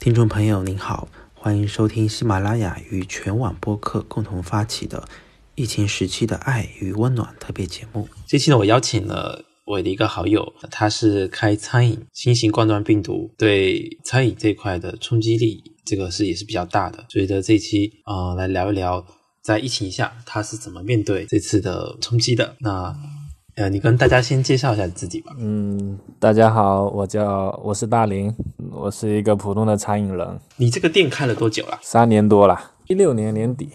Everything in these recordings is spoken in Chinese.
听众朋友您好，欢迎收听喜马拉雅与全网播客共同发起的疫情时期的爱与温暖特别节目。这期呢，我邀请了我的一个好友，他是开餐饮，新型冠状病毒对餐饮这块的冲击力，这个是也是比较大的。所以的这期啊、呃来聊一聊在疫情下他是怎么面对这次的冲击的。那呃，你跟大家先介绍一下自己吧。嗯，大家好，我叫我是大林，我是一个普通的餐饮人，你这个店开了多久了？三年多了，一六年年底，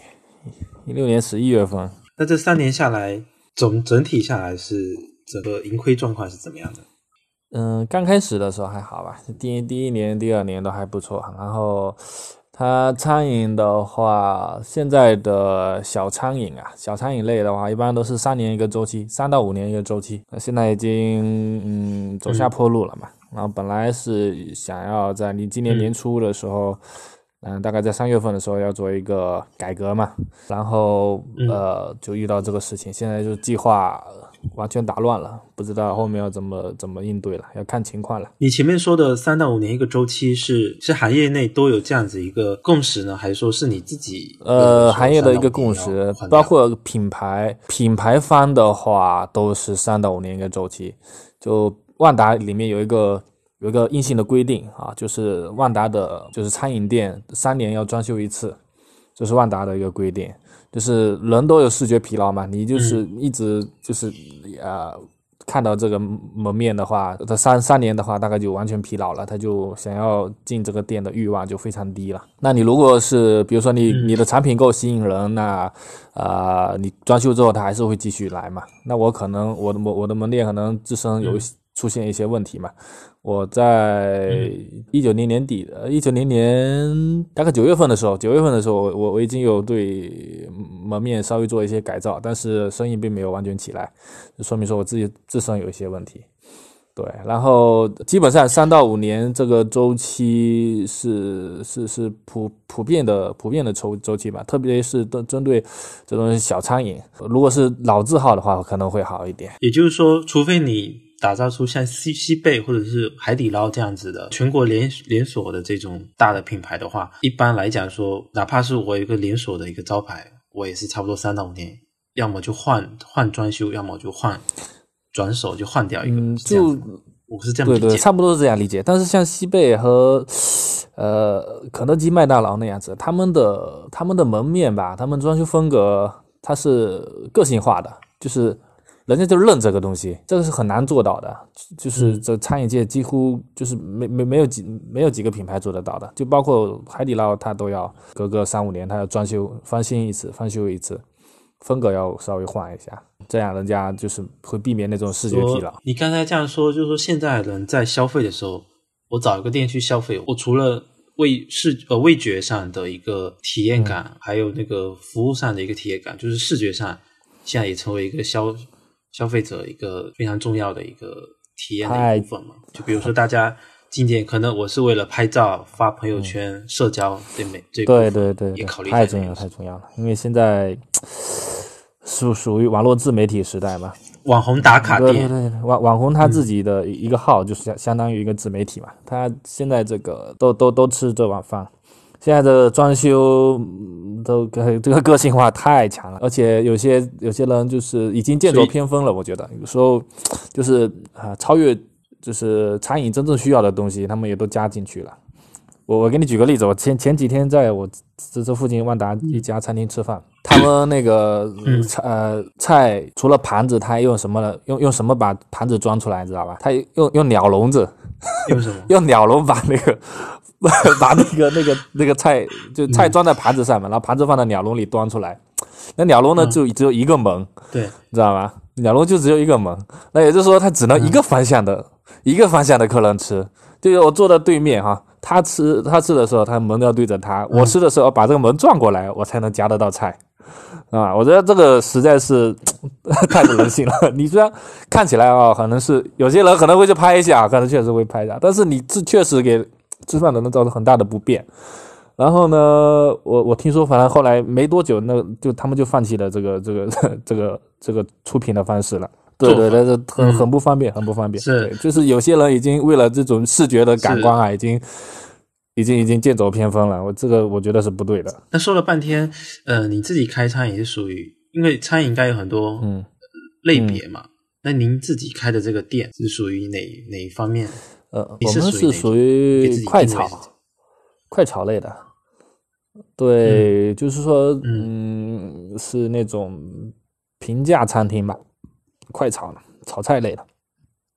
一六年十一月份，那这三年下来，总整体下来是整个盈亏状况是怎么样的？嗯，刚开始的时候还好吧，第一第一年、第二年都还不错，然后它餐饮的话，现在的小餐饮啊，小餐饮类的话，一般都是三年一个周期，三到五年一个周期，那现在已经嗯走下坡路了嘛，然后本来是想要在你今年年初的时候。嗯，大概在三月份的时候要做一个改革嘛，然后呃就遇到这个事情，现在就计划完全打乱了，不知道后面要怎么怎么应对了，要看情况了。你前面说的三到五年一个周期是是行业内都有这样子一个共识呢，还是说是你自己呃，行业的一个共识包括品牌品牌方的话都是三到五年一个周期。就万达里面有一个有一个硬性的规定啊，就是万达的就是餐饮店三年要装修一次，这是万达的一个规定。就是人都有视觉疲劳嘛，你就是一直就是呃看到这个门面的话，他三三年的话，大概就完全疲劳了，他就想要进这个店的欲望就非常低了。那你如果是比如说你你的产品够吸引人，那啊、呃你装修之后他还是会继续来嘛。那我可能我的我我的门店可能自身有一些出现一些问题嘛。我在一九年年底的，一九年年大概九月份的时候，九月份的时候，我我我已经有对门面稍微做一些改造，但是生意并没有完全起来，就说明说我自己自身有一些问题。对，然后基本上三到五年这个周期是是是普普遍的普遍的周周期吧，特别是针针对这种小餐饮，如果是老字号的话，可能会好一点。也就是说，除非你打造出像西西贝或者是海底捞这样子的全国连连锁的这种大的品牌的话，一般来讲说，哪怕是我有一个连锁的一个招牌，我也是差不多三到五年，要么就换换装修，要么就换转手就换掉一个，嗯，就我是这样对对。差不多是这样理解。但是像西贝和呃肯德基、麦当劳那样子，他们的他们的门面吧，他们装修风格它是个性化的，就是人家就认这个东西，这个是很难做到的。就是这餐饮界几乎就是没没没有几没有几个品牌做得到的，就包括海底捞，它都要隔个三五年，它要装修翻新一次，翻修一次。风格要稍微换一下，这样人家就是会避免那种视觉疲劳。你刚才这样说，就是说现在人在消费的时候，我找一个店去消费，我除了味视呃味觉上的一个体验感，嗯还有那个服务上的一个体验感，就是视觉上，现在也成为一个消消费者一个非常重要的一个体验的一部分嘛。就比如说大家今天，可能我是为了拍照、发朋友圈、社交对美这一部对分对对对也考，虑太重要太重要了，因为现在属属于网络自媒体时代嘛。网红打卡对对，对，网网红他自己的一个号就是相相当于一个自媒体嘛，他现在这个都都都吃这碗饭。现在的装修都这个个性化太强了，而且有些有些人就是已经剑走偏锋了。我觉得有时候就是啊、超越就是餐饮真正需要的东西，他们也都加进去了。我我给你举个例子，我前前几天在我这这附近万达一家餐厅吃饭，他们那个嗯菜呃菜除了盘子，他还用什么呢？用用什么把盘子装出来，你知道吧？他用用鸟笼子，用什么？用鸟笼把那个 把那个那个那个菜就菜装在盘子上面，然后盘子放在鸟笼里端出来。那鸟笼呢嗯就只有一个门，对，你知道吗？鸟笼就只有一个门，那也就是说，它只能一个方向的、一个方向的客人吃。就是我坐在对面哈，他吃他吃的时候，他门要对着他；我吃的时候，把这个门转过来，我才能夹得到菜。啊，我觉得这个实在是 太不人性了。你虽然看起来啊，可能是有些人可能会去拍一下，可能确实会拍一下，但是你这确实给吃饭的人造成很大的不便。然后呢，我我听说，反正后来没多久，那就他们就放弃了这个这个这个这个出品的方式了。对对但是很很不方便，很不方便。是，就是有些人已经为了这种视觉的感官啊，已经已经已经剑走偏锋了。我这个我觉得是不对的。那说了半天，呃，你自己开餐饮是属于，因为餐饮应该有很多嗯类别嘛。那您自己开的这个店是属于哪哪一方面？呃，你我们是是属于快炒快炒类的。对，就是说，嗯，是那种平价餐厅吧，快炒的，炒菜类的。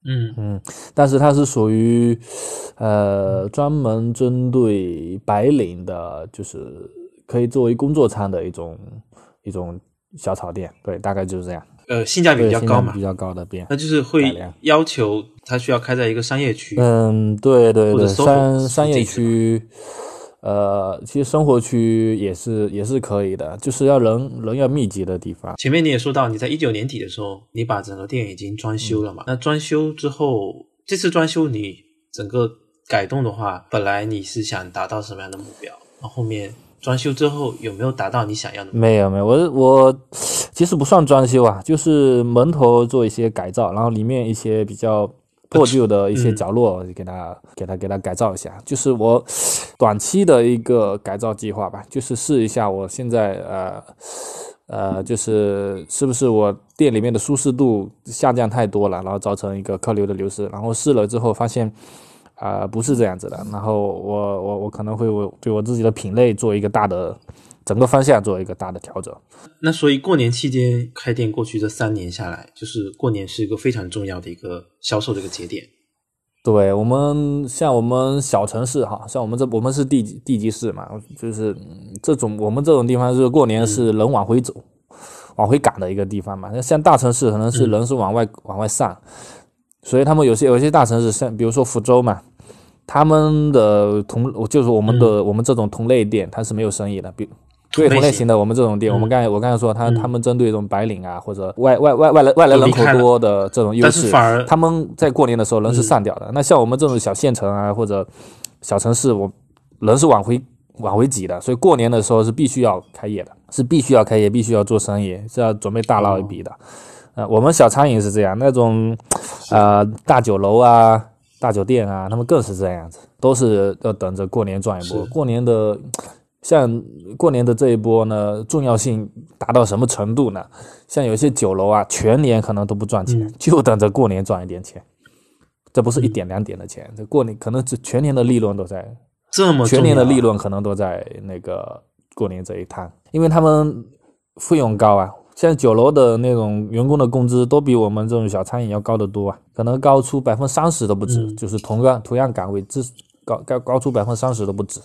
嗯嗯，但是它是属于呃专门针对白领的，就是可以作为工作餐的一种一种小炒店。对，大概就是这样。呃，性价比，比较高嘛比比，较高的店。那就是会要求它需要开在一个商业区。嗯，对对对，商商业区，呃，其实生活区也是也是可以的，就是要人人要密集的地方。前面你也说到，你在一九年底的时候，你把整个店已经装修了嘛？那装修之后，这次装修你整个改动的话，本来你是想达到什么样的目标？然后后面装修之后有没有达到你想要的目标？没有没有，我我其实不算装修啊，就是门头做一些改造，然后里面一些比较破旧的一些嗯角落，给它给它给它改造一下，就是我短期的一个改造计划吧，就是试一下我现在呃呃，就是是不是我店里面的舒适度下降太多了，然后造成一个客流的流失，然后试了之后发现。啊、不是这样子的。然后我我我可能会我对我自己的品类做一个大的整个方向做一个大的调整。那所以过年期间开店，过去这三年下来，就是过年是一个非常重要的一个销售的一个节点。对我们像我们小城市哈，像我们这我们是地地级市嘛，就是嗯这种我们这种地方是过年是人往回走、往回赶的一个地方嘛。那像大城市可能是人是往外、往外散，所以他们有些有些大城市像比如说福州嘛，他们的同就是我们的、我们这种同类店它是没有生意的，比对同类型的我们这种店，嗯。我们刚才我刚才说他、他们针对这种白领啊或者外外外外来外来人口多的这种优势，反而他们在过年的时候人是散掉的。那像我们这种小县城啊或者小城市，我人是往回往回挤的，所以过年的时候是必须要开业的，是必须要开业，必须要做生意，是要准备大捞一笔的。呃，我们小餐饮是这样，那种呃大酒楼啊、大酒店啊，他们更是这样子，都是要等着过年赚一波。过年的像过年的这一波呢，重要性达到什么程度呢？像有些酒楼啊，全年可能都不赚钱，嗯就等着过年赚一点钱。这不是一点两点的钱，这过年可能是全年的利润都在这么全年的利润可能都在那个过年这一摊，因为他们费用高啊。像酒楼的那种员工的工资都比我们这种小餐饮要高得多啊，可能高出百分之三十都不止，嗯就是同样同样岗位，至高高高出百分之三十都不止。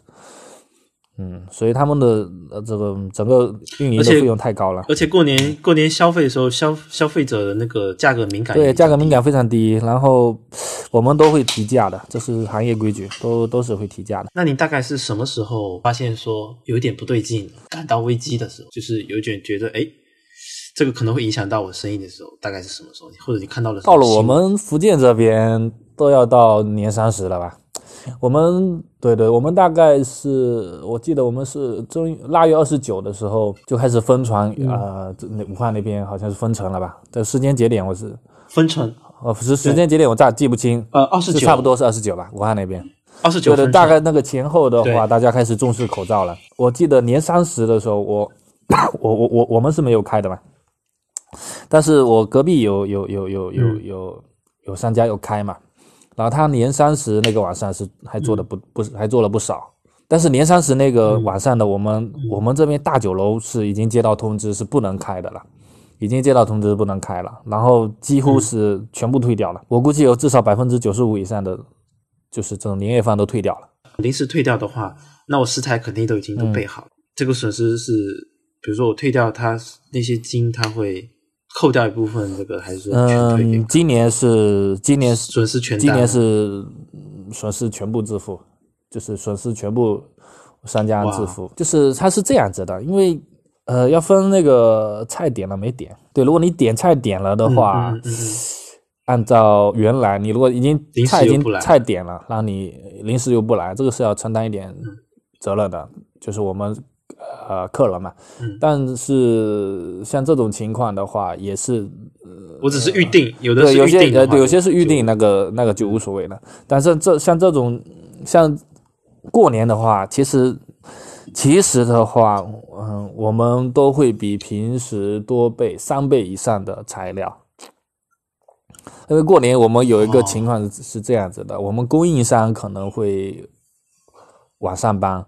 嗯，所以他们的呃这个整个运营的费用太高了。而且过年过年消费的时候，消消费者的那个价格敏感对，价格敏感非常低，然后我们都会提价的，这是行业规矩，都都是会提价的。那你大概是什么时候发现说有一点不对劲，感到危机的时候，就是有一点觉得哎，这个可能会影响到我生意的时候，大概是什么时候？或者你看到了到了我们福建这边都要到年三十了吧？我们对对，我们大概是我记得我们是正腊月二十九的时候就开始封传，嗯。呃，这那武汉那边好像是封城了吧？这时间节点我是分成？呃时时间节点我咋记不清，呃二十九，差不多是二十九吧？武汉那边。二十九对的，大概那个前后的话，大家开始重视口罩了。我记得年三十的时候，我 我我我我们是没有开的嘛，但是我隔壁有有有有有嗯。有有商家有开嘛，然后他年三十那个晚上是还做的不不是还做了不少，但是年三十那个晚上的我们我们这边大酒楼是已经接到通知是不能开的了。已经接到通知不能开了，然后几乎是全部退掉了。我估计有至少百分之九十五以上的，就是这种年夜饭都退掉了。临时退掉的话，那我食材肯定都已经都备好了。这个损失是，比如说我退掉它那些金，它会扣掉一部分这个，还是全嗯，今年是今年是损失全？今年是嗯损失全部自负，就是损失全部商家自负，就是它是这样子的，因为呃要分那个菜点了没点，对，如果你点菜点了的话，嗯嗯嗯嗯。按照原来你如果已经菜已经菜点了，然后你临时又不来，这个是要承担一点嗯。责任的，就是我们呃客人嘛。嗯但是像这种情况的话，也是我只是预定，有的，是有些呃，预定的话对，有些是预定那个那个就无所谓了。但是这像这种像过年的话，其实其实的话，嗯，我们都会比平时多备三倍以上的材料。因为过年我们有一个情况是是这样子的，我们供应商可能会晚上班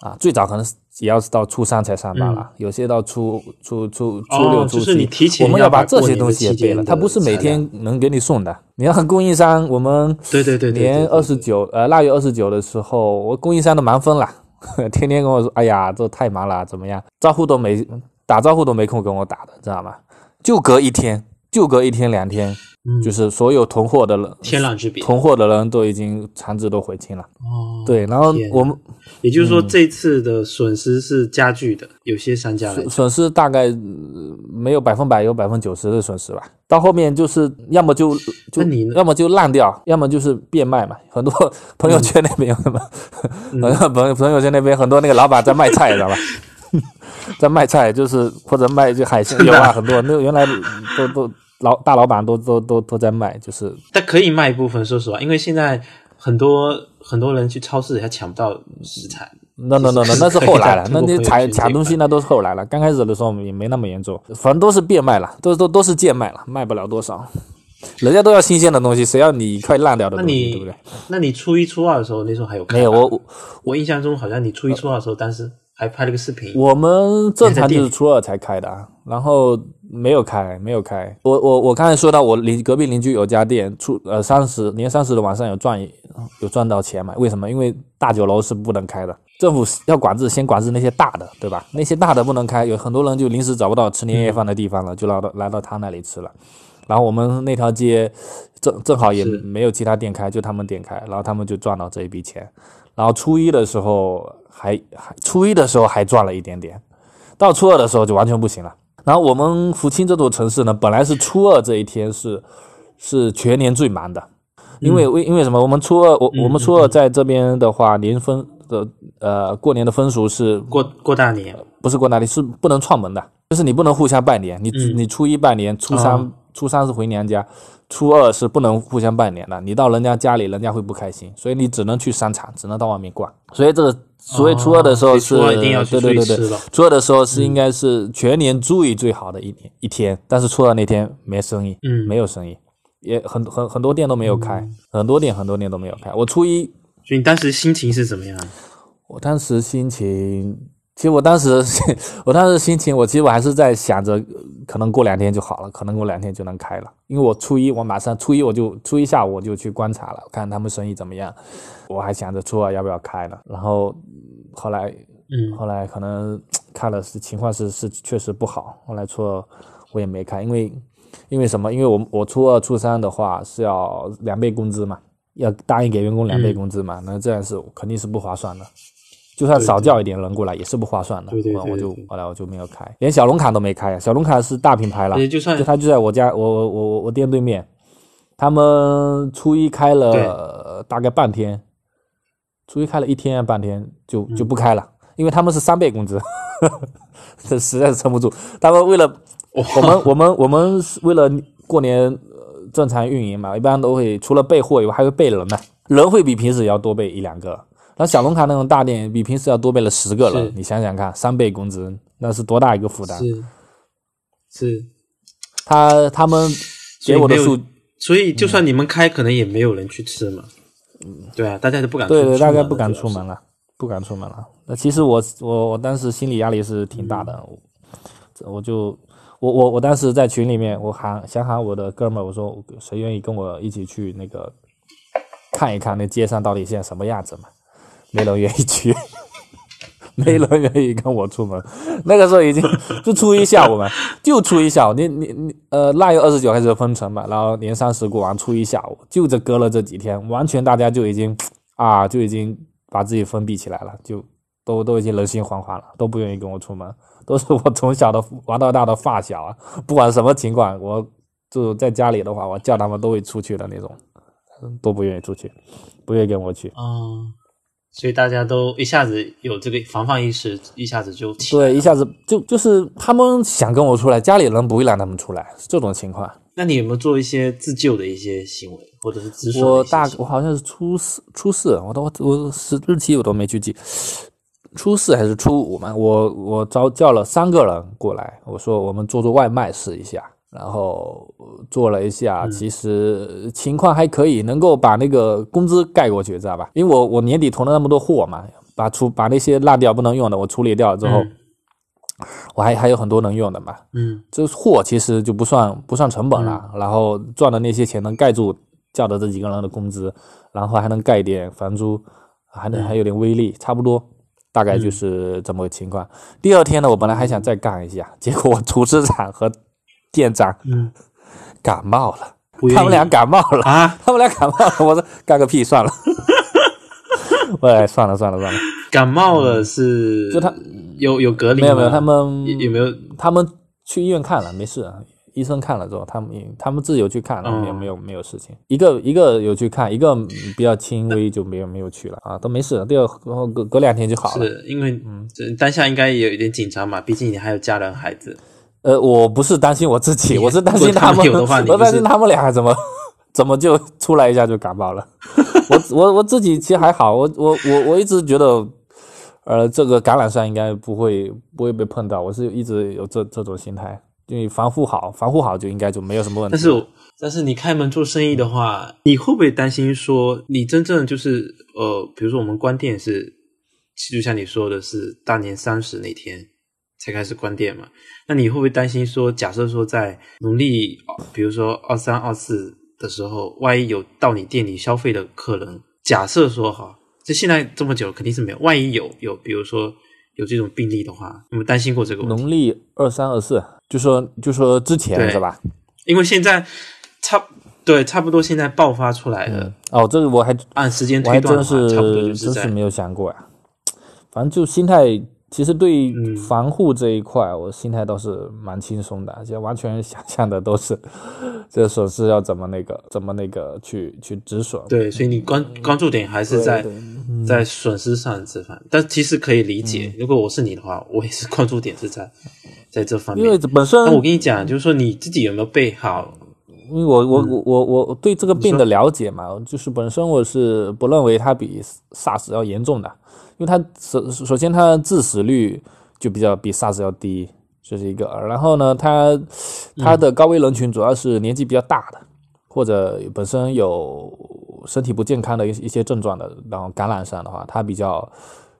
啊，最早可能也要是到初三才上班了，有些到初初初初六初七，我们要把这些东西也备了。他不是每天能给你送的，你要供应商，我们对对对，年二十九呃腊月二十九的时候，我供应商都忙疯了，天天跟我说，哎呀，这太忙了，怎么样？招呼都没打招呼都没空跟我打的，知道吗？就隔一天，就隔一天两天。就是所有囤货的人，天壤之别。囤货的人都已经产值都回清了。哦，对，然后我们，也就是说，这次的损失是加剧的。有些商家损失大概没有百分百，有百分之九十的损失吧。到后面就是要么就就你要么就烂掉，要么就是变卖嘛。很多朋友圈那边有什么？朋朋友圈那边很多那个老板在卖菜，知道吧？在卖菜，就是或者卖就海鲜有啊，很多那原来都都。老大老板都都都都在卖，就是但可以卖一部分。说实话，因为现在很多很多人去超市还抢不到食材。那那那那那是后来了，那你抢抢东西那都是后来了。刚开始的时候也没那么严重，反正都是变卖了，都都都是贱卖了，卖不了多少。人家都要新鲜的东西，谁要你快烂掉的东西，对不对？那你初一初二的时候，那时候还有没有？我我印象中好像你初一初二的时候，当时还拍了个视频。我们正常就是初二才开的，然后。没有开，没有开。我我我刚才说到，我邻隔壁邻居有家店，出呃三十年三十的晚上有赚有赚到钱嘛？为什么？因为大酒楼是不能开的，政府要管制，先管制那些大的，对吧？那些大的不能开，有很多人就临时找不到吃年夜饭的地方了，就来到来到他那里吃了。然后我们那条街正正好也没有其他店开，就他们店开，然后他们就赚到这一笔钱。然后初一的时候还还初一的时候还赚了一点点，到初二的时候就完全不行了。然后我们福清这座城市呢，本来是初二这一天是是全年最忙的，因为为因为什么？我们初二我我们初二在这边的话，年分的呃过年的风俗是过过大年，不是过大年是不能串门的，就是你不能互相拜年，你你初一拜年，初三初三是回娘家，初二是不能互相拜年的，你到人家家里，人家会不开心，所以你只能去商场，只能到外面逛，所以这个。所以初二的时候是，对对对对，初二的时候是应该是全年最最好的一年一天，但是初二那天没生意，嗯，没有生意，也很很很多店都没有开，很多店很多店都没有开。我初一，所以你当时心情是怎么样？我当时心情。其实我当时，我当时心情，我其实我还是在想着，可能过两天就好了，可能过两天就能开了。因为我初一，我马上初一我就初一下午我就去观察了，看他们生意怎么样。我还想着初二要不要开了。然后后来，嗯，后来可能 看了是情况是是确实不好。后来初二我也没开，因为因为什么？因为我我初二初三的话是要两倍工资嘛，要答应给员工两倍工资嘛，那这样是肯定是不划算的。就算少叫一点人过来也是不划算的，我就后来我就没有开，连小龙卡都没开。小龙卡是大品牌了，就算就他就在我家，我我我我店对面，他们初一开了大概半天，初一开了一天半天就就不开了，因为他们是三倍工资，这实在是撑不住。他们为了我们我们我们为了过年正常运营嘛，一般都会除了备货以外还会备人呢，人会比平时要多备一两个。那小龙卡那种大店比平时要多备了十个人，你想想看，三倍工资那是多大一个负担？是，是，他他们给我的数，所以就算你们开，可能也没有人去吃嘛。嗯，对啊，大家都不敢。对对，大家不敢出门了，不敢出门了。那其实我我我当时心理压力是挺大的，我就我我我当时在群里面，我喊想喊我的哥们儿，我说谁愿意跟我一起去那个看一看那街上到底现在什么样子嘛？没人愿意去，没人愿意跟我出门。那个时候已经就初一下午嘛，就初一下午。你你你呃，腊月二十九开始封城嘛，然后年三十过完，初一下午就这隔了这几天，完全大家就已经 啊，就已经把自己封闭起来了，就都都已经人心惶惶了，都不愿意跟我出门。都是我从小的玩到大的发小啊，不管什么情况，我就在家里的话，我叫他们都会出去的那种，都不愿意出去，不愿意跟我去。嗯。所以大家都一下子有这个防范意识，一下子就对，一下子就就是他们想跟我出来，家里人不会让他们出来，是这种情况。那你有没有做一些自救的一些行为，或者是止损？我大我好像是初四，初四，我都我是日期我都没去记，初四还是初五嘛？我我招叫了三个人过来，我说我们做做外卖试一下，然后做了一下，其实情况还可以，能够把那个工资盖过去，知道吧？因为我我年底囤了那么多货嘛，把出把那些烂掉不能用的我处理掉之后。我还还有很多能用的嘛，嗯，这货其实就不算不算成本了，然后赚的那些钱能盖住叫的这几个人的工资，然后还能盖点房租，还能还有点微利，差不多，大概就是这么个情况。第二天呢，我本来还想再干一下，结果厨师长和店长嗯感冒了，他们俩感冒了啊，他们俩感冒了，我说干个屁算了，喂，算了算了算了，感冒了是就他。有有隔离没有没有，他们有没有？他们去医院看了，没事。医生看了之后，他们他们自己有去看了，没有没有没有事情。一个一个有去看，一个比较轻微就没有没有去了啊，都没事。第二隔隔两天就好了。是因为嗯，当下应该也有一点紧张嘛，毕竟你还有家人孩子。呃，我不是担心我自己，我是担心他们。我担心他们俩怎么怎么就出来一下就感冒了。我我我自己其实还好，我我我我一直觉得。呃，这个橄榄上应该不会不会被碰到，我是一直有这这种心态，因为防护好，防护好就应该就没有什么问题。但是但是你开门做生意的话，你会不会担心说你真正就是呃，比如说我们关店是，就像你说的是大年三十那天才开始关店嘛？那你会不会担心说，假设说在农历，比如说二三二四的时候，万一有到你店里消费的客人，假设说哈。就现在这么久，肯定是没有。万一有有，比如说有这种病例的话，有没有担心过这个问题？农历二三二四，就说就说之前是吧？因为现在差对差不多现在爆发出来的哦，这个我还按时间推断的话，差不多就是真是没有想过呀。反正就心态。其实对防护这一块，我心态倒是蛮轻松的，就完全想象的都是这损失要怎么那个怎么那个去去止损。对，所以你关关注点还是在在损失上这方，但其实可以理解。如果我是你的话，我也是关注点是在在这方面。因为本身，我跟你讲，就是说你自己有没有备好？因为我我我我我对这个病的了解嘛，就是本身我是不认为它比 SARS 要严重的。因为它首首先它致死率就比较比 SARS 要低，这是一个。然后呢，它它的高危人群主要是年纪比较大的，或者本身有身体不健康的一一些症状的，然后感染上的话，它比较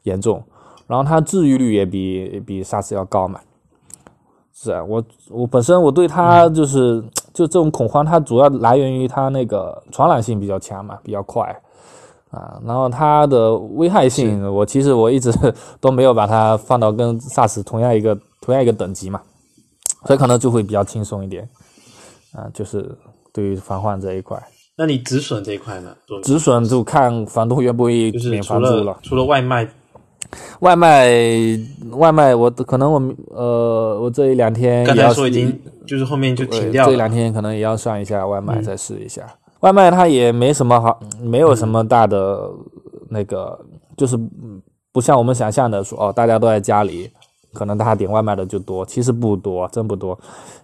严重。然后它治愈率也比比 SARS 要高嘛。是啊，我我本身我对它就是就这种恐慌，它主要来源于它那个传染性比较强嘛，比较快。啊，然后它的危害性，我其实我一直 都没有把它放到跟 SARS 同样一个同样一个等级嘛，所以可能就会比较轻松一点。啊，就是对于防患这一块。那你止损这一块呢？止损就看房东愿不愿意免房租了。除了外卖，外卖外卖，我可能我呃，我这一两天刚才说已经就是后面就停掉了。这两天可能也要上一下外卖，再试一下。外卖它也没什么好，没有什么大的那个，就是不像我们想象的说哦，大家都在家里，可能大家点外卖的就多，其实不多，真不多。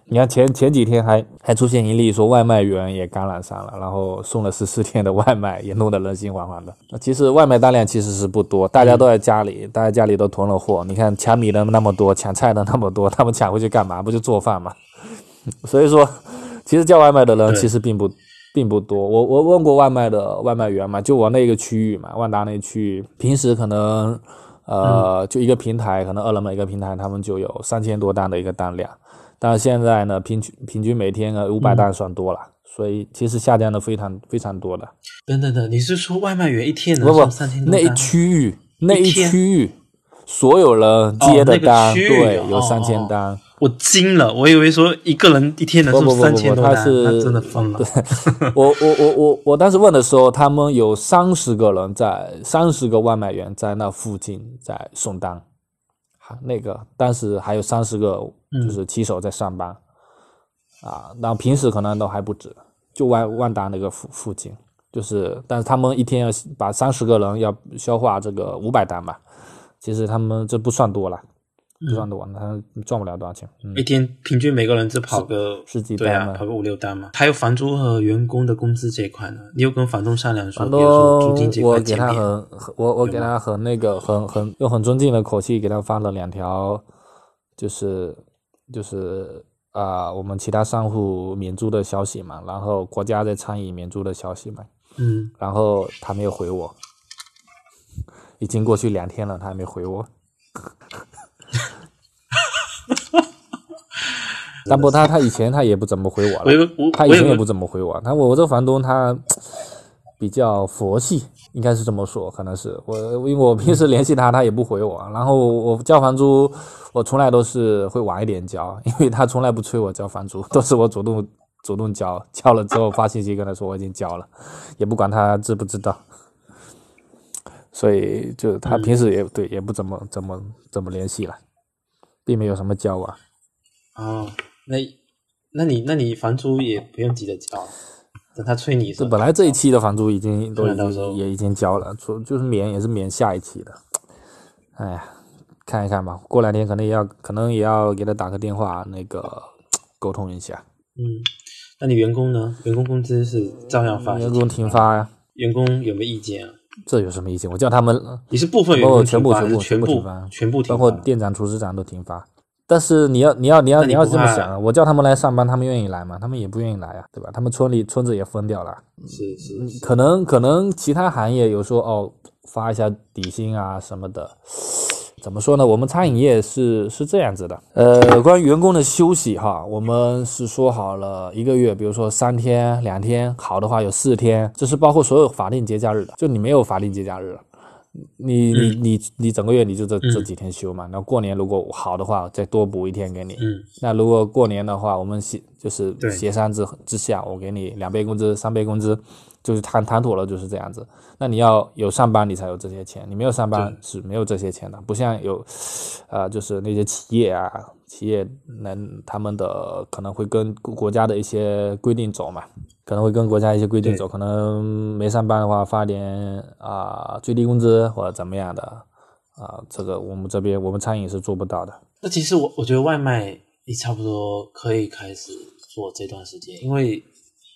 你看前前几天还还出现一例说外卖员也感染上了，然后送了十四天的外卖，也弄得人心惶惶的。那其实外卖单量其实是不多，大家都在家里，大家家里都囤了货。你看抢米的那么多，抢菜的那么多，他们抢回去干嘛？不就做饭吗？所以说，其实叫外卖的人其实并不。并不多，我我问过外卖的外卖员嘛，就我那个区域嘛，万达那区域，平时可能，呃，就一个平台，可能饿了么一个平台，他们就有三千多单的一个单量，但是现在呢，平均平均每天呃五百单算多了，所以其实下降的非常非常多的。等等等，你是说外卖员一天能送三千多单？那一区域，那一区域。所有人接的单，对，有三千单，我惊了，我以为说一个人一天能送三千多单，他真的疯了。我我我我我当时问的时候，他们有三十个人在，三十个外卖员在那附近在送单，那个当时还有三十个就是骑手在上班，啊，然后平时可能都还不止，就万万达那个附附近，就是，但是他们一天要把三十个人要消化这个五百单吧。其实他们这不算多了，不算多，他赚不了多少钱。嗯一，天平均每个人只跑个十几对啊，单嘛跑个五六单嘛。还有房租和员工的工资这一块呢，你有跟房东商量说，房比如说租金这块我给他？很很我我给他很那个很很用很尊敬的口气给他发了两条，就是就是啊、我们其他商户免租的消息嘛，然后国家在餐饮免租的消息嘛，嗯，然后他没有回我，已经过去两天了，他还没回我。但不，他他以前他也不怎么回我了他以前也不怎么回我。他我我这个房东他比较佛系，应该是这么说，可能是我因为我平时联系他，他也不回我。然后我交房租，我从来都是会晚一点交，因为他从来不催我交房租，都是我主动主动交，交了之后发信息跟他说我已经交了，也不管他知不知道。所以就他平时也、对也不怎么怎么怎么联系了，并没有什么交往。哦，那那你那你房租也不用急着交，等他催你本来这一期的房租已经都也已经交了，就就是免也是免下一期的。哎呀，看一看吧，过两天可能也要可能也要给他打个电话，那个沟通一下。嗯，那你员工呢？员工工资是照样发？员工停发呀，员工有没有意见啊？这有什么意见？我叫他们你是部分员工哦全部全部全部全部停发全部停包括店长、厨师长都停发。但是你要你要你要你你要这么想啊，我叫他们来上班，他们愿意来吗？他们也不愿意来啊，对吧？他们村里村子也分掉了，是是是，可能可能其他行业有说哦发一下底薪啊什么的，怎么说呢？我们餐饮业是是这样子的，呃，关于员工的休息哈，我们是说好了一个月，比如说三天、两天，好的话有四天，这是包括所有法定节假日的，就你没有法定节假日了。你你你你整个月你就这这几天休嘛，然后过年如果好的话再多补一天给你，嗯那如果过年的话，我们协就是协商之之下，我给你两倍工资、三倍工资，就是谈谈妥了就是这样子。那你要有上班，你才有这些钱；你没有上班是没有这些钱的。不像有，呃，就是那些企业啊，企业能他们的可能会跟国家的一些规定走嘛，可能会跟国家一些规定走，可能没上班的话发点啊、最低工资或者怎么样的啊、这个我们这边我们餐饮是做不到的。那其实我我觉得外卖也差不多可以开始做这段时间，因为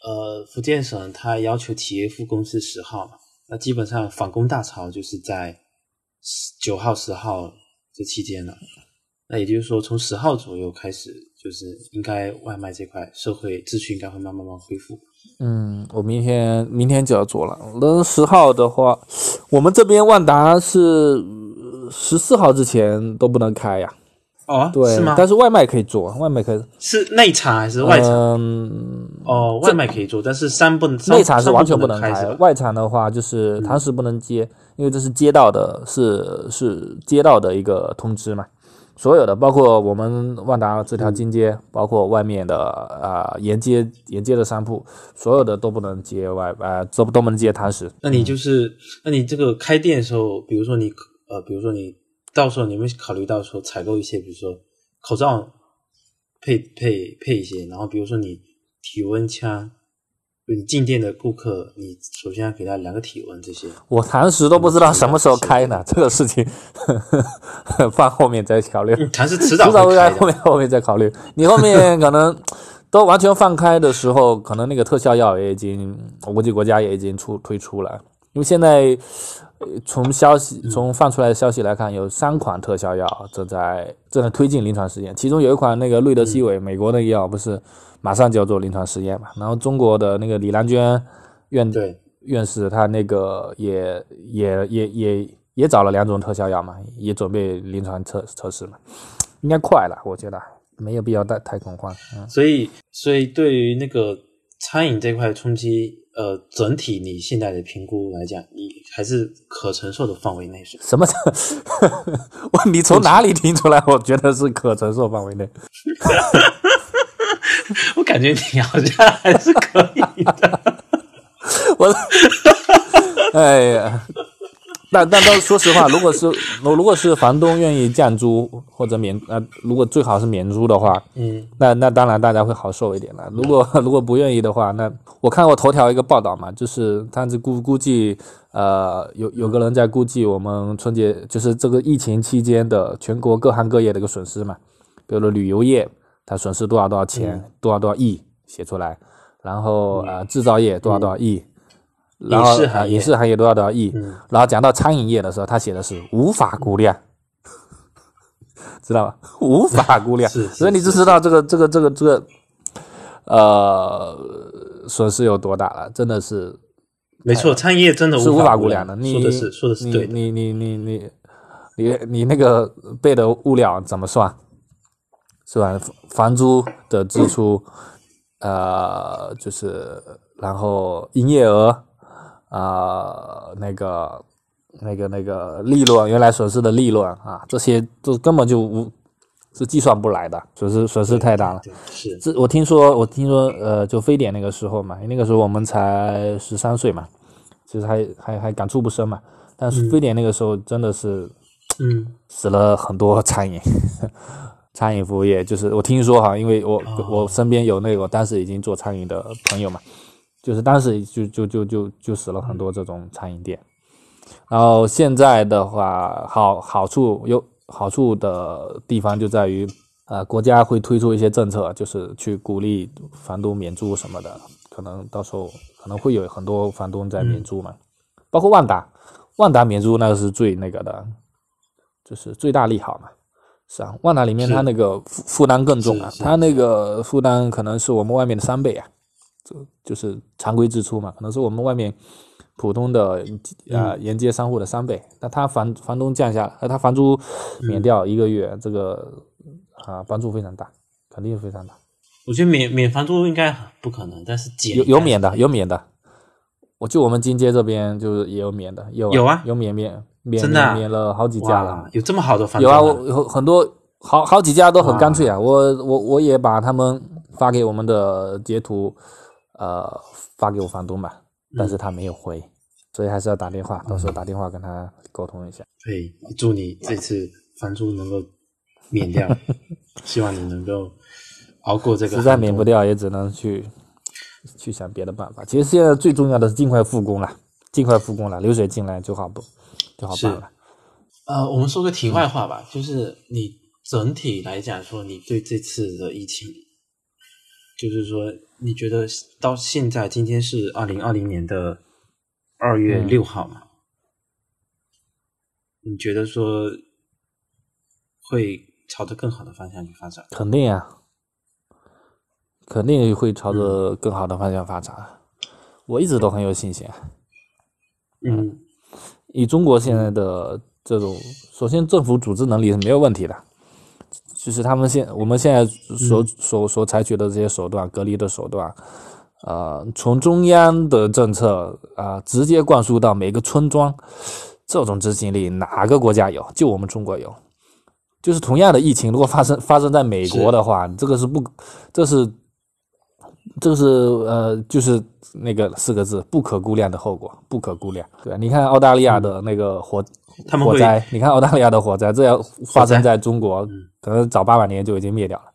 呃，福建省它要求企业复工是十号嘛，那基本上返工大潮就是在九号、十号这期间了。那也就是说，从十号左右开始，就是应该外卖这块社会秩序应该会慢慢慢慢恢复。嗯，我明天明天就要做了。那十号的话，我们这边万达是十四号之前都不能开呀。哦，对，是吗？但是外卖可以做，外卖可以。是内场还是外场？嗯，哦，外卖可以做，但是三不能内场是完全不能开？外场的话就是堂食不能接，因为这是街道的，是是街道的一个通知嘛。所有的，包括我们万达这条金街，包括外面的啊、沿街沿街的商铺，所有的都不能接外呃，都都不能接堂食。那你就是，那你这个开店的时候，比如说你呃，比如说你到时候你们考虑到说采购一些，比如说口罩配配配一些，然后比如说你体温枪，你进店的顾客，你首先要给他量个体温这些。我堂食都不知道什么时候开呢，这个事情放后面再考虑。嗯，谈是迟早迟早会开后面后面再考虑。你后面可能都完全放开的时候，可能那个特效药也已经，我估计国家也已经出推出了。因为现在呃从消息从放出来的消息来看，有三款特效药正在正在推进临床试验，其中有一款那个瑞德西韦，美国那个药不是马上就要做临床试验嘛？然后中国的那个李兰娟院对，院士他那个也也也也也找了两种特效药嘛，也准备临床测测试嘛，应该快了，我觉得没有必要太太恐慌。嗯，所以所以对于那个餐饮这块冲击，呃，整体你现在的评估来讲，你还是可承受的范围内是？什么叫？我你从哪里听出来？我觉得是可承受范围内。我感觉你好像还是可以的。我，哎呀，但但但说实话，如果是如如果是房东愿意降租或者免呃，如果最好是免租的话，嗯那那当然大家会好受一点了。如果 如果不愿意的话，那我看过头条一个报道嘛，就是他是估估计呃有有个人在估计我们春节就是这个疫情期间的全国各行各业的一个损失嘛，比如说旅游业它损失多少多少钱，多少多少亿写出来，然后呃制造业多少多少亿。然后影视行业呃影视行业多少多少亿，嗯然后讲到餐饮业的时候，他写的是无法估量，知道吧？无法估量，所以你就知道这个这个这个这个呃损失有多大了，真的是没错，餐饮业真的是无法法估量的。你说的是说的是对的。你你你你你你那个备的物料怎么算？是吧？房租的支出，呃，就是然后营业额，啊，那个那个那个利润，原来损失的利润啊，这些都根本就无是计算不来的，损失损失太大了。是这我听说，我听说，呃，就非典那个时候嘛，那个时候我们才十三岁嘛，其实还还还感触不深嘛。但是非典那个时候真的是嗯死了很多餐饮，餐饮服务业，就是我听说哈，因为我、哦我身边有那个当时已经做餐饮的朋友嘛，就是当时就就就就就死了很多这种餐饮店。然后现在的话，好好处有好处的地方就在于，呃，国家会推出一些政策，就是去鼓励房东免租什么的，可能到时候可能会有很多房东在免租嘛，包括万达，万达免租那个是最那个的，就是最大利好嘛。是啊，万达里面是它那个负负担更重啊，是是它那个负担可能是我们外面的三倍啊，就就是常规支出嘛，可能是我们外面普通的呃沿街商户的三倍。那他房房东降下来，呃他房租免掉一个月，这个啊帮助非常大，肯定非常大。我觉得免免房租应该不可能，但是减有有免的，有免的。我就我们金街这边就是也有免的，有有啊有免免免真的啊免免了好几家了。有这么好的房有啊，我有很多好好几家都很干脆啊，我我我也把他们发给我们的截图，呃，发给我房东吧，但是他没有回，所以还是要打电话，到时候打电话跟他沟通一下。对，祝你这次房租能够免掉，希望你能够熬过这个。实在免不掉，也只能去去想别的办法。其实现在最重要的是尽快复工了，尽快复工了，流水进来就好不就好办了。呃，我们说个题外话吧，就是你整体来讲说，你对这次的疫情，就是说，你觉得到现在，今天是二零二零年的二月嗯六号嘛？你觉得说会朝着更好的方向去发展？肯定呀、肯定会朝着更好的方向发展。我一直都很有信心啊。嗯以中国现在的这种，首先政府组织能力是没有问题的，就是他们现我们现在所、所所采取的这些手段，隔离的手段，呃，从中央的政策啊、直接灌输到每个村庄，这种执行力哪个国家有？就我们中国有。就是同样的疫情，如果发生发生在美国的话，这个是不，这是，这是呃，就是那个四个字，不可估量的后果，不可估量。对，你看澳大利亚的那个火、火灾，你看澳大利亚的火灾，这要发生在中国，嗯可能早八百年就已经灭掉了，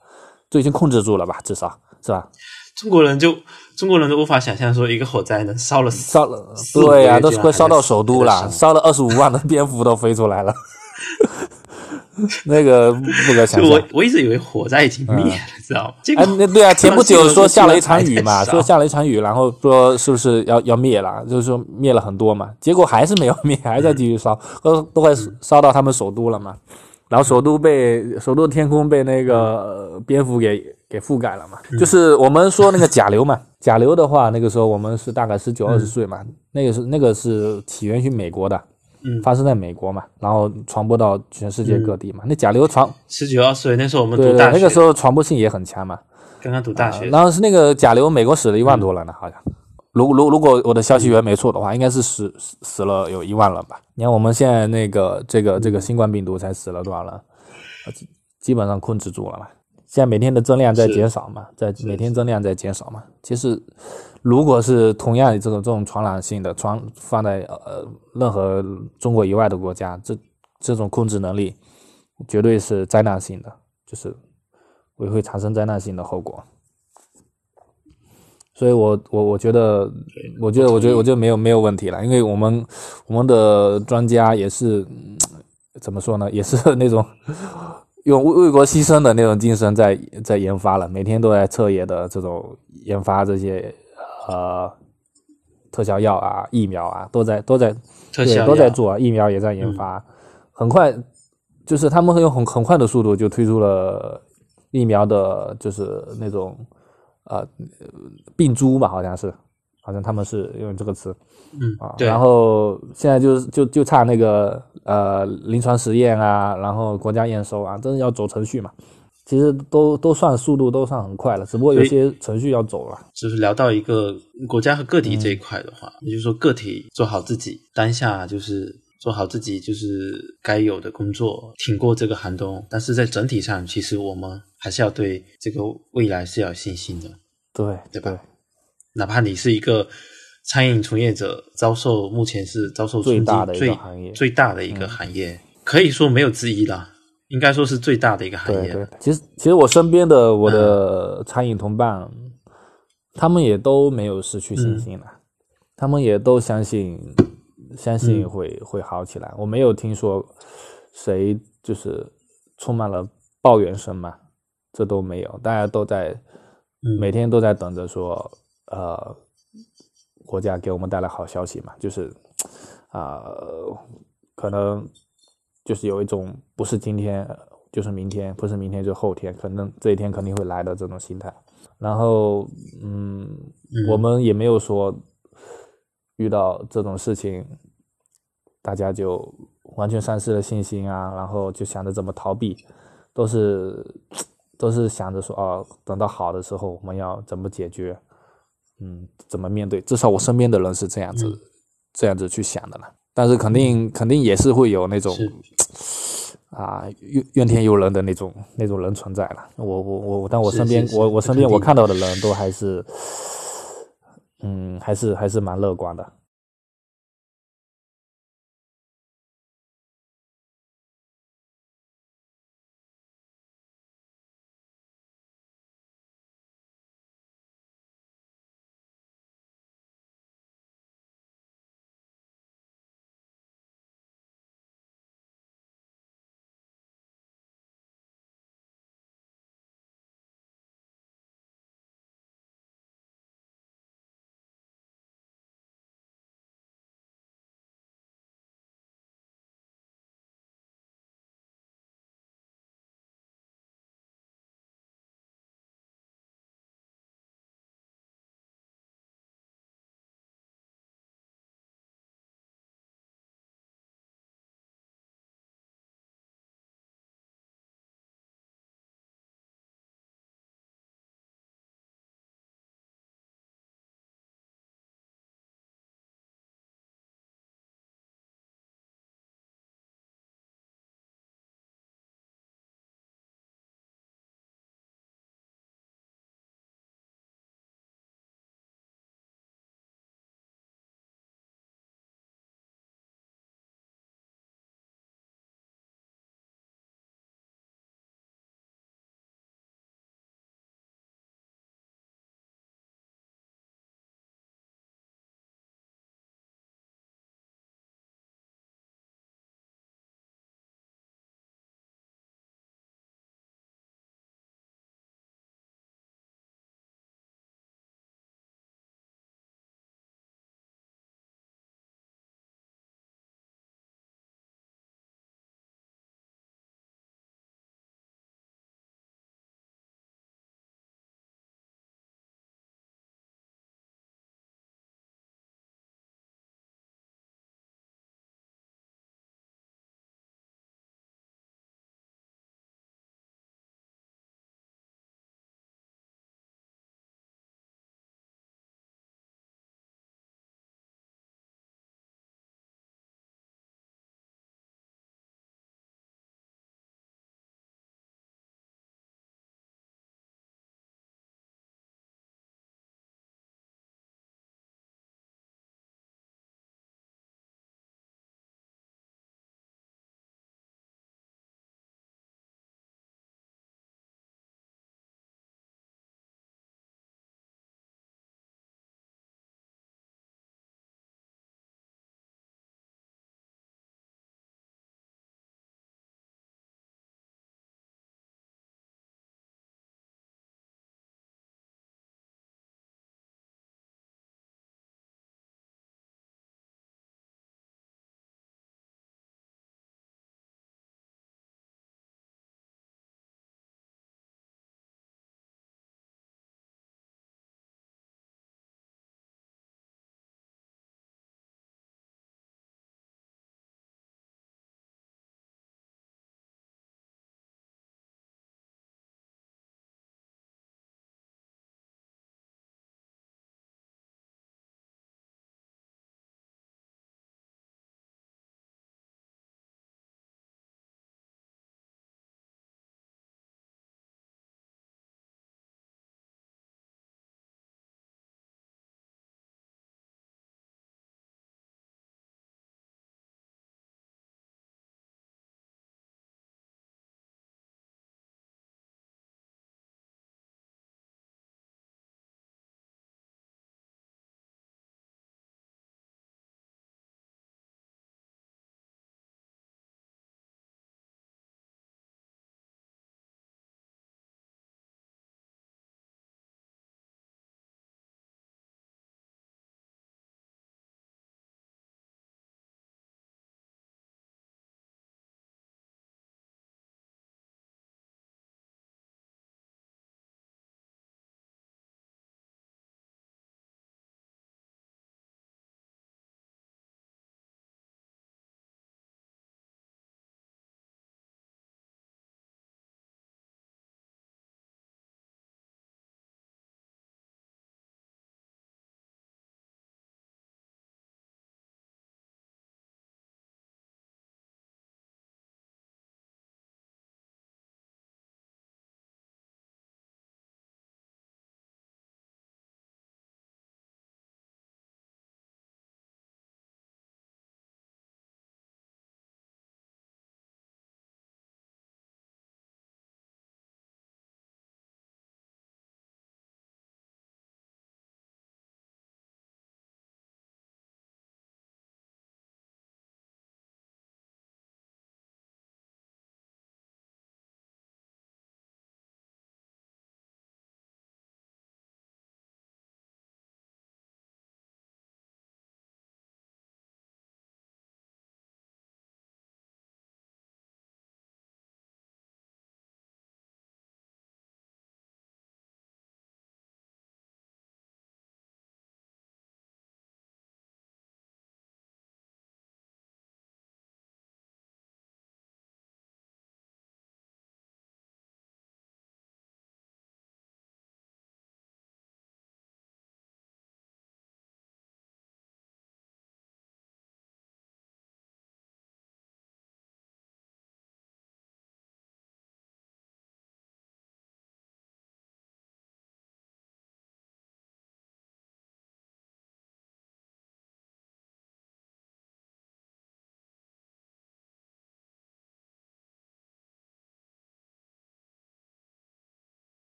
就已经控制住了吧，至少是吧？中国人就中国人都无法想象说一个火灾能烧了烧了，对呀、都快烧到首都了，烧烧了二十五万的蝙蝠都飞出来了，那个不可想象。我我一直以为火灾已经灭了，知道吗？哎，那对啊，前不久说下了一场雨嘛，说下了一场雨，然后说是不是要要灭了，就是说灭了很多嘛，结果还是没有灭，还在继续烧，都都快烧到他们首都了嘛。然后首都被首都天空被那个呃蝙蝠给给覆盖了嘛，就是我们说那个甲流嘛，甲流的话，那个时候我们是大概十九二十岁嘛，那个是那个是起源于美国的，嗯。发生在美国嘛，然后传播到全世界各地嘛，那甲流传十九二十岁那时候我们读大学，那个时候传播性也很强嘛，刚刚读大学，然后是那个甲流，美国死了一万多人呢，好像。如如如果我的消息源没错的话，应该是死死死了有一万人吧。你看我们现在那个这个这个新冠病毒才死了多少人，呃基基本上控制住了嘛。现在每天的增量在减少嘛，在每天增量在减少嘛。其实，如果是同样的这种这种传染性的传放在呃任何中国以外的国家，这这种控制能力绝对是灾难性的，就是会会产生灾难性的后果。所以我我我觉得，我觉得我觉得我觉得没有没有问题了，因为我们我们的专家也是怎么说呢，也是 那种。用为为国牺牲的那种精神在在研发了，每天都在彻夜的这种研发这些呃特效药啊、疫苗啊，都在都在对都在做，疫苗也在研发，很快就是他们会用很很快的速度就推出了疫苗的，就是那种呃病株吧，好像是，好像他们是用这个词。嗯啊，然后现在就是就就差那个呃临床实验啊，然后国家验收啊，真的要走程序嘛。其实都都算速度都算很快了，只不过有些程序要走了。就是聊到一个国家和个体这一块的话，也就是说个体做好自己当下就是做好自己就是该有的工作，挺过这个寒冬。但是在整体上，其实我们还是要对这个未来是要有信心的，对对吧？哪怕你是一个。餐饮从业者遭受目前是遭受最大的最最大的一个行业，可以说没有之一了，应该说是最大的一个行业。对对，其实其实我身边的我的餐饮同伴，他们也都没有失去信心了，他们也都相信相信会会好起来。我没有听说谁就是充满了抱怨声嘛，这都没有，大家都在每天都在等着说呃。国家给我们带来好消息嘛？就是，啊，可能就是有一种不是今天就是明天，不是明天就后天，可能这一天肯定会来的这种心态。然后，嗯，我们也没有说遇到这种事情，大家就完全丧失了信心啊，然后就想着怎么逃避，都是都是想着说，哦，等到好的时候我们要怎么解决。嗯，怎么面对？至少我身边的人是这样子，这样子去想的了。但是肯定肯定也是会有那种 啊怨怨天尤人的那种那种人存在了。我我我，但我身边我我身边我看到的人都还是，嗯，还是还是蛮乐观的。